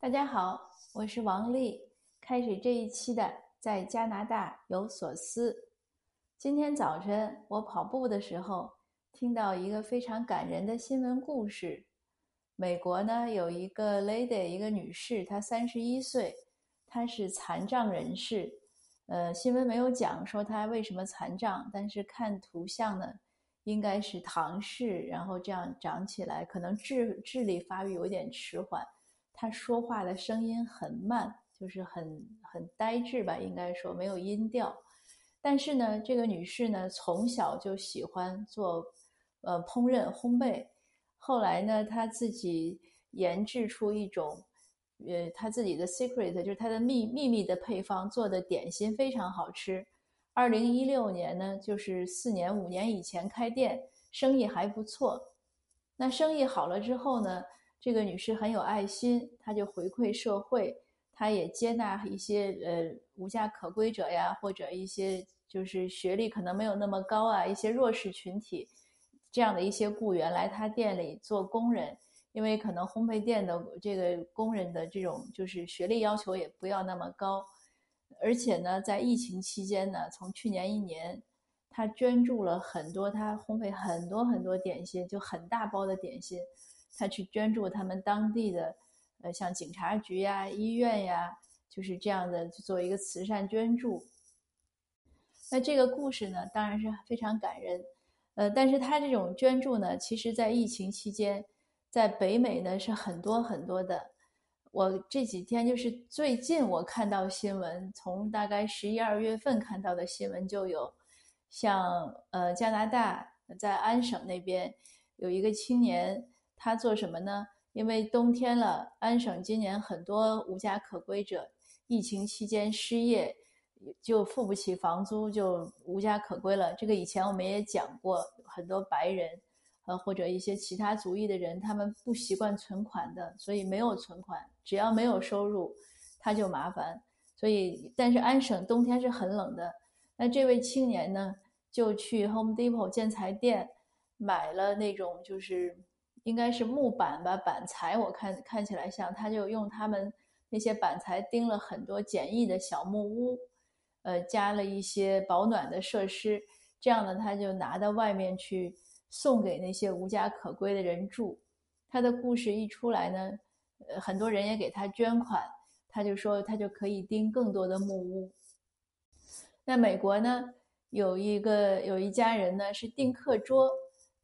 大家好，我是王丽。开始这一期的在加拿大有所思。今天早晨我跑步的时候，听到一个非常感人的新闻故事。美国呢有一个 lady，一个女士，她三十一岁，她是残障人士。呃，新闻没有讲说她为什么残障，但是看图像呢，应该是唐氏，然后这样长起来，可能智智力发育有点迟缓。她说话的声音很慢，就是很很呆滞吧，应该说没有音调。但是呢，这个女士呢从小就喜欢做呃烹饪烘焙。后来呢，她自己研制出一种，呃，他自己的 secret，就是他的秘秘密的配方做的点心非常好吃。二零一六年呢，就是四年五年以前开店，生意还不错。那生意好了之后呢，这个女士很有爱心，她就回馈社会，她也接纳一些呃无家可归者呀，或者一些就是学历可能没有那么高啊，一些弱势群体。这样的一些雇员来她店里做工人，因为可能烘焙店的这个工人的这种就是学历要求也不要那么高，而且呢，在疫情期间呢，从去年一年，他捐助了很多，他烘焙很多很多点心，就很大包的点心，他去捐助他们当地的，呃，像警察局呀、医院呀，就是这样的去，做一个慈善捐助。那这个故事呢，当然是非常感人。呃，但是他这种捐助呢，其实，在疫情期间，在北美呢是很多很多的。我这几天就是最近我看到新闻，从大概十一二月份看到的新闻就有，像呃加拿大在安省那边有一个青年，他做什么呢？因为冬天了，安省今年很多无家可归者，疫情期间失业。就付不起房租，就无家可归了。这个以前我们也讲过，很多白人，呃，或者一些其他族裔的人，他们不习惯存款的，所以没有存款，只要没有收入，他就麻烦。所以，但是安省冬天是很冷的。那这位青年呢，就去 Home Depot 建材店买了那种就是应该是木板吧，板材，我看看起来像，他就用他们那些板材钉了很多简易的小木屋。呃，加了一些保暖的设施，这样呢，他就拿到外面去送给那些无家可归的人住。他的故事一出来呢，呃，很多人也给他捐款，他就说他就可以钉更多的木屋。那美国呢，有一个有一家人呢是订课桌，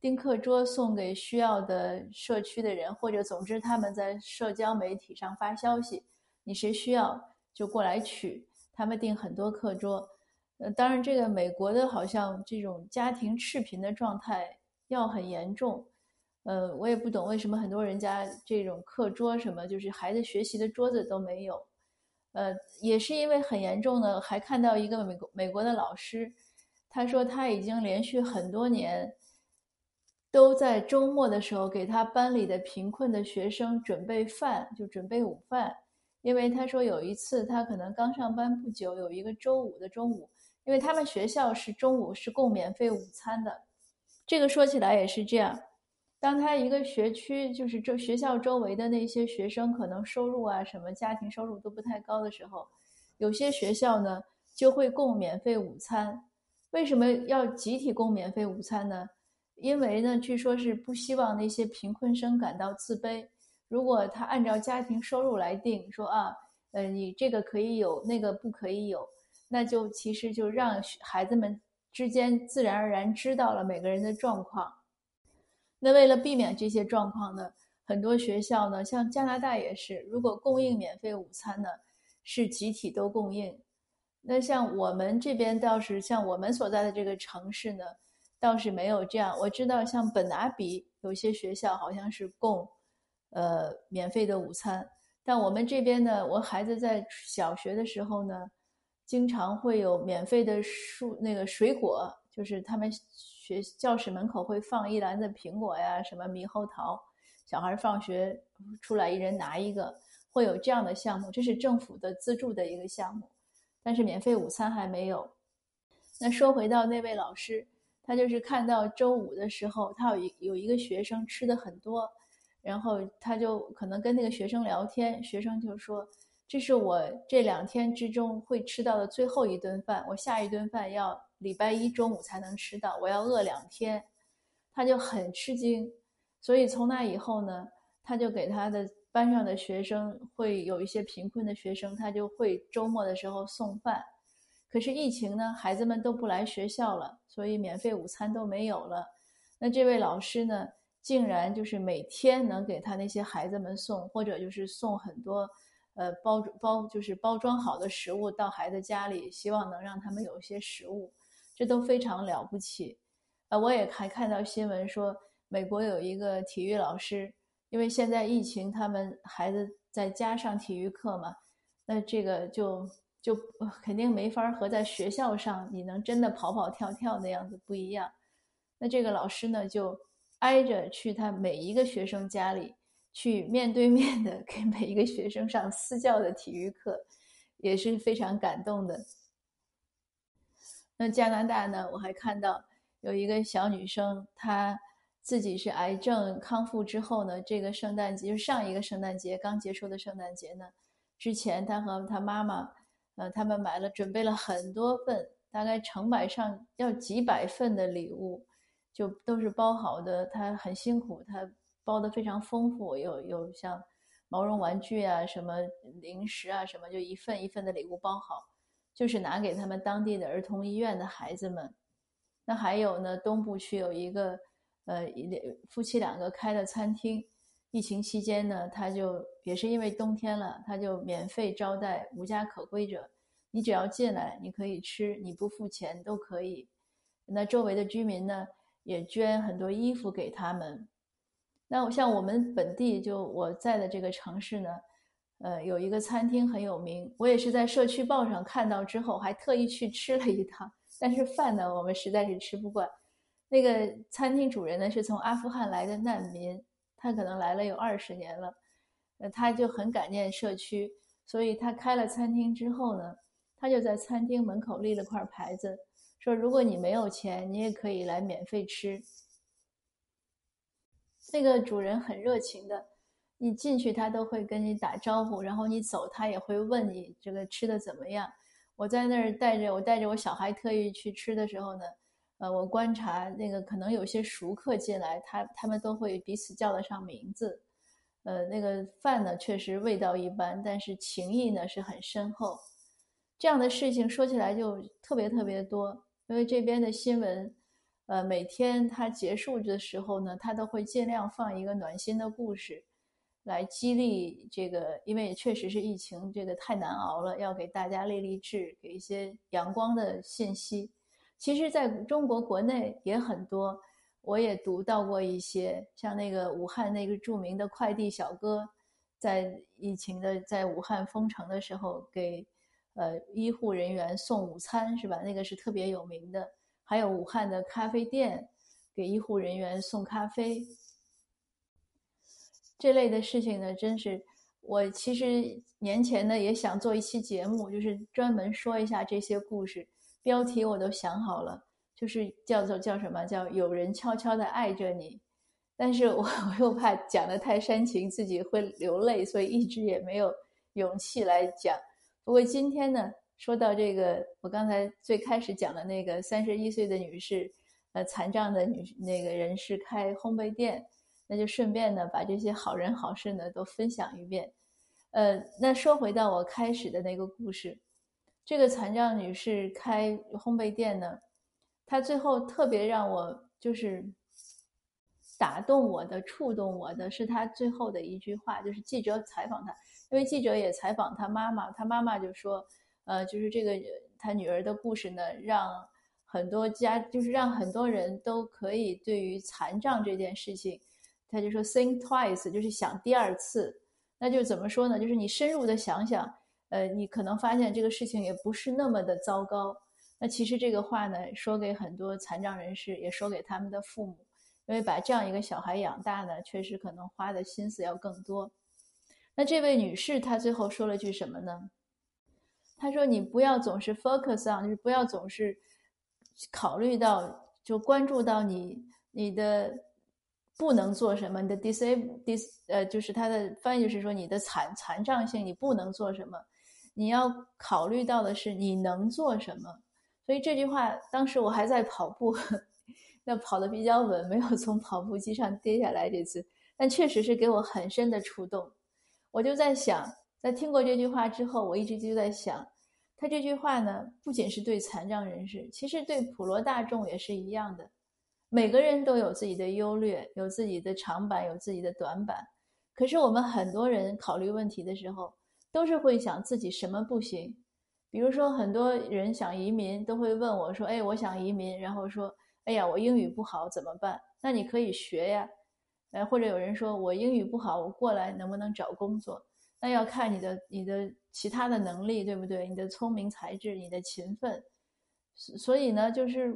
订课桌送给需要的社区的人，或者总之他们在社交媒体上发消息，你谁需要就过来取。他们订很多课桌，呃，当然这个美国的好像这种家庭赤贫的状态要很严重，呃，我也不懂为什么很多人家这种课桌什么，就是孩子学习的桌子都没有，呃，也是因为很严重呢。还看到一个美国美国的老师，他说他已经连续很多年都在周末的时候给他班里的贫困的学生准备饭，就准备午饭。因为他说有一次他可能刚上班不久，有一个周五的中午，因为他们学校是中午是供免费午餐的。这个说起来也是这样，当他一个学区就是这学校周围的那些学生可能收入啊什么家庭收入都不太高的时候，有些学校呢就会供免费午餐。为什么要集体供免费午餐呢？因为呢，据说是不希望那些贫困生感到自卑。如果他按照家庭收入来定，说啊，呃，你这个可以有，那个不可以有，那就其实就让孩子们之间自然而然知道了每个人的状况。那为了避免这些状况呢，很多学校呢，像加拿大也是，如果供应免费午餐呢，是集体都供应。那像我们这边倒是，像我们所在的这个城市呢，倒是没有这样。我知道像本拿比有些学校好像是供。呃，免费的午餐，但我们这边呢，我孩子在小学的时候呢，经常会有免费的蔬那个水果，就是他们学教室门口会放一篮子苹果呀，什么猕猴桃，小孩放学出来一人拿一个，会有这样的项目，这是政府的资助的一个项目，但是免费午餐还没有。那说回到那位老师，他就是看到周五的时候，他有一有一个学生吃的很多。然后他就可能跟那个学生聊天，学生就说：“这是我这两天之中会吃到的最后一顿饭，我下一顿饭要礼拜一中午才能吃到，我要饿两天。”他就很吃惊，所以从那以后呢，他就给他的班上的学生，会有一些贫困的学生，他就会周末的时候送饭。可是疫情呢，孩子们都不来学校了，所以免费午餐都没有了。那这位老师呢，竟然就是每天能给他那些孩子们送，或者就是送很多，呃，包包就是包装好的食物到孩子家里，希望能让他们有一些食物，这都非常了不起。呃，我也还看到新闻说，美国有一个体育老师，因为现在疫情，他们孩子在家上体育课嘛，那这个就。就肯定没法和在学校上你能真的跑跑跳跳的样子不一样。那这个老师呢，就挨着去他每一个学生家里，去面对面的给每一个学生上私教的体育课，也是非常感动的。那加拿大呢，我还看到有一个小女生，她自己是癌症康复之后呢，这个圣诞节就上一个圣诞节刚结束的圣诞节呢，之前她和她妈妈。呃，他们买了，准备了很多份，大概成百上要几百份的礼物，就都是包好的。他很辛苦，他包的非常丰富，有有像毛绒玩具啊、什么零食啊、什么，就一份一份的礼物包好，就是拿给他们当地的儿童医院的孩子们。那还有呢，东部区有一个呃夫妻两个开的餐厅。疫情期间呢，他就也是因为冬天了，他就免费招待无家可归者。你只要进来，你可以吃，你不付钱都可以。那周围的居民呢，也捐很多衣服给他们。那我像我们本地，就我在的这个城市呢，呃，有一个餐厅很有名，我也是在社区报上看到之后，还特意去吃了一趟。但是饭呢，我们实在是吃不惯。那个餐厅主人呢，是从阿富汗来的难民。他可能来了有二十年了，呃，他就很感念社区，所以他开了餐厅之后呢，他就在餐厅门口立了块牌子，说如果你没有钱，你也可以来免费吃。那个主人很热情的，你进去他都会跟你打招呼，然后你走他也会问你这个吃的怎么样。我在那儿带着我带着我小孩特意去吃的时候呢。呃，我观察那个可能有些熟客进来，他他们都会彼此叫得上名字。呃，那个饭呢确实味道一般，但是情谊呢是很深厚。这样的事情说起来就特别特别多，因为这边的新闻，呃，每天它结束的时候呢，它都会尽量放一个暖心的故事，来激励这个，因为确实是疫情这个太难熬了，要给大家励励志，给一些阳光的信息。其实，在中国国内也很多，我也读到过一些，像那个武汉那个著名的快递小哥，在疫情的在武汉封城的时候，给呃医护人员送午餐，是吧？那个是特别有名的。还有武汉的咖啡店，给医护人员送咖啡，这类的事情呢，真是我其实年前呢也想做一期节目，就是专门说一下这些故事。标题我都想好了，就是叫做叫什么叫有人悄悄的爱着你，但是我我又怕讲的太煽情，自己会流泪，所以一直也没有勇气来讲。不过今天呢，说到这个，我刚才最开始讲的那个三十一岁的女士，呃，残障的女那个人士开烘焙店，那就顺便呢把这些好人好事呢都分享一遍。呃，那说回到我开始的那个故事。这个残障女士开烘焙店呢，他最后特别让我就是打动我的、触动我的是他最后的一句话，就是记者采访他，因为记者也采访他妈妈，他妈妈就说，呃，就是这个他女儿的故事呢，让很多家，就是让很多人都可以对于残障这件事情，他就说 think twice，就是想第二次，那就怎么说呢？就是你深入的想想。呃，你可能发现这个事情也不是那么的糟糕。那其实这个话呢，说给很多残障人士，也说给他们的父母，因为把这样一个小孩养大呢，确实可能花的心思要更多。那这位女士她最后说了句什么呢？她说：“你不要总是 focus on，就是不要总是考虑到，就关注到你你的不能做什么，你的 disable dis 呃，就是它的翻译就是说你的残残障性，你不能做什么，你要考虑到的是你能做什么。所以这句话当时我还在跑步，那跑得比较稳，没有从跑步机上跌下来这次，但确实是给我很深的触动。我就在想，在听过这句话之后，我一直就在想。他这句话呢，不仅是对残障人士，其实对普罗大众也是一样的。每个人都有自己的优劣，有自己的长板，有自己的短板。可是我们很多人考虑问题的时候，都是会想自己什么不行。比如说，很多人想移民，都会问我说：“哎，我想移民。”然后说：“哎呀，我英语不好，怎么办？”那你可以学呀。呃，或者有人说我英语不好，我过来能不能找工作？那要看你的你的其他的能力，对不对？你的聪明才智，你的勤奋，所以呢，就是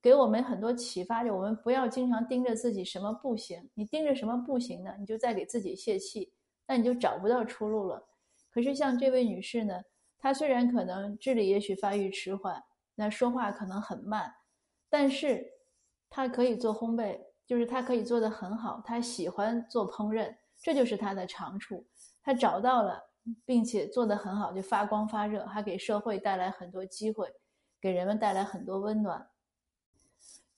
给我们很多启发，就我们不要经常盯着自己什么不行。你盯着什么不行呢？你就在给自己泄气，那你就找不到出路了。可是像这位女士呢，他虽然可能智力也许发育迟缓，那说话可能很慢，但是他可以做烘焙，就是他可以做得很好。他喜欢做烹饪，这就是他的长处。他找到了，并且做得很好，就发光发热，还给社会带来很多机会，给人们带来很多温暖。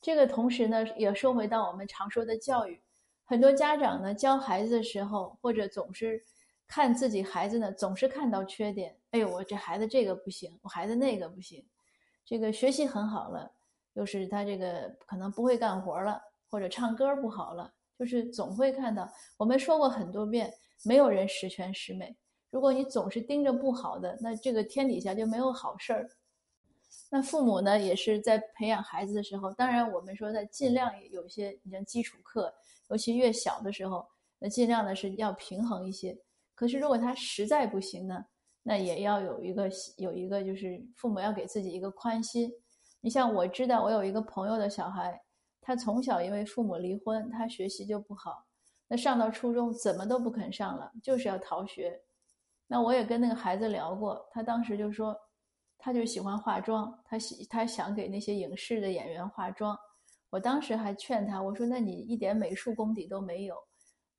这个同时呢，也说回到我们常说的教育，很多家长呢教孩子的时候，或者总是看自己孩子呢，总是看到缺点。哎呦，我这孩子这个不行，我孩子那个不行，这个学习很好了，又是他这个可能不会干活了，或者唱歌不好了，就是总会看到。我们说过很多遍。没有人十全十美。如果你总是盯着不好的，那这个天底下就没有好事儿。那父母呢，也是在培养孩子的时候，当然我们说在尽量有些，你像基础课，尤其越小的时候，那尽量的是要平衡一些。可是如果他实在不行呢，那也要有一个有一个就是父母要给自己一个宽心。你像我知道我有一个朋友的小孩，他从小因为父母离婚，他学习就不好。那上到初中怎么都不肯上了，就是要逃学。那我也跟那个孩子聊过，他当时就说，他就喜欢化妆，他喜他想给那些影视的演员化妆。我当时还劝他，我说那你一点美术功底都没有。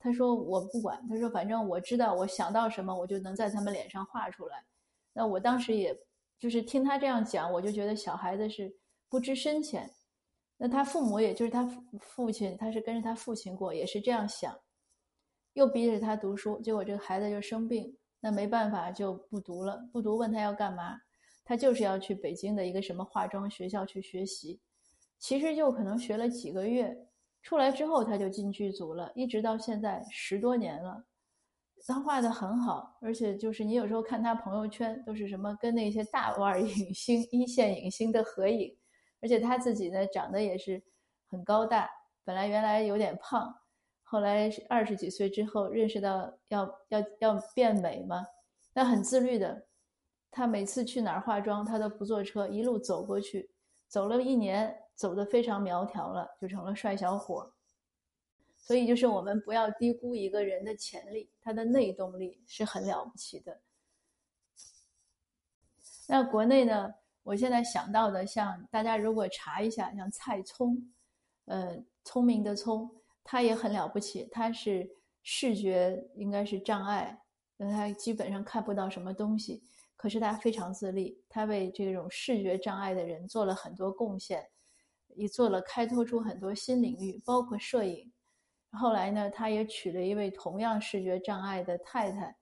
他说我不管，他说反正我知道，我想到什么我就能在他们脸上画出来。那我当时也就是听他这样讲，我就觉得小孩子是不知深浅。那他父母也就是他父亲，他是跟着他父亲过，也是这样想，又逼着他读书，结果这个孩子就生病，那没办法就不读了。不读问他要干嘛，他就是要去北京的一个什么化妆学校去学习。其实就可能学了几个月，出来之后他就进剧组了，一直到现在十多年了。他画的很好，而且就是你有时候看他朋友圈，都是什么跟那些大腕影星、一线影星的合影。而且他自己呢，长得也是很高大。本来原来有点胖，后来二十几岁之后认识到要要要变美嘛，那很自律的。他每次去哪儿化妆，他都不坐车，一路走过去。走了一年，走得非常苗条了，就成了帅小伙。所以就是我们不要低估一个人的潜力，他的内动力是很了不起的。那国内呢？我现在想到的，像大家如果查一下，像蔡聪，呃，聪明的聪，他也很了不起。他是视觉应该是障碍，那他基本上看不到什么东西，可是他非常自立，他为这种视觉障碍的人做了很多贡献，也做了开拓出很多新领域，包括摄影。后来呢，他也娶了一位同样视觉障碍的太太，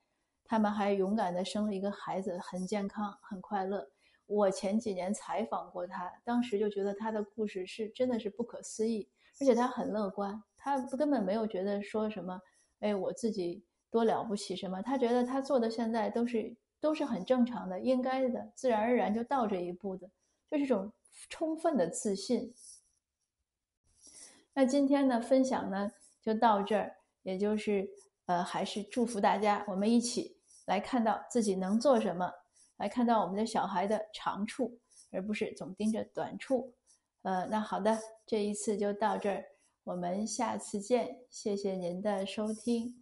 他们还勇敢地生了一个孩子，很健康，很快乐。我前几年采访过他，当时就觉得他的故事是真的是不可思议，而且他很乐观，他根本没有觉得说什么，哎，我自己多了不起什么，他觉得他做的现在都是都是很正常的，应该的，自然而然就到这一步的，就是种充分的自信。那今天呢，分享呢就到这儿，也就是呃，还是祝福大家，我们一起来看到自己能做什么。来看到我们的小孩的长处，而不是总盯着短处。呃，那好的，这一次就到这儿，我们下次见，谢谢您的收听。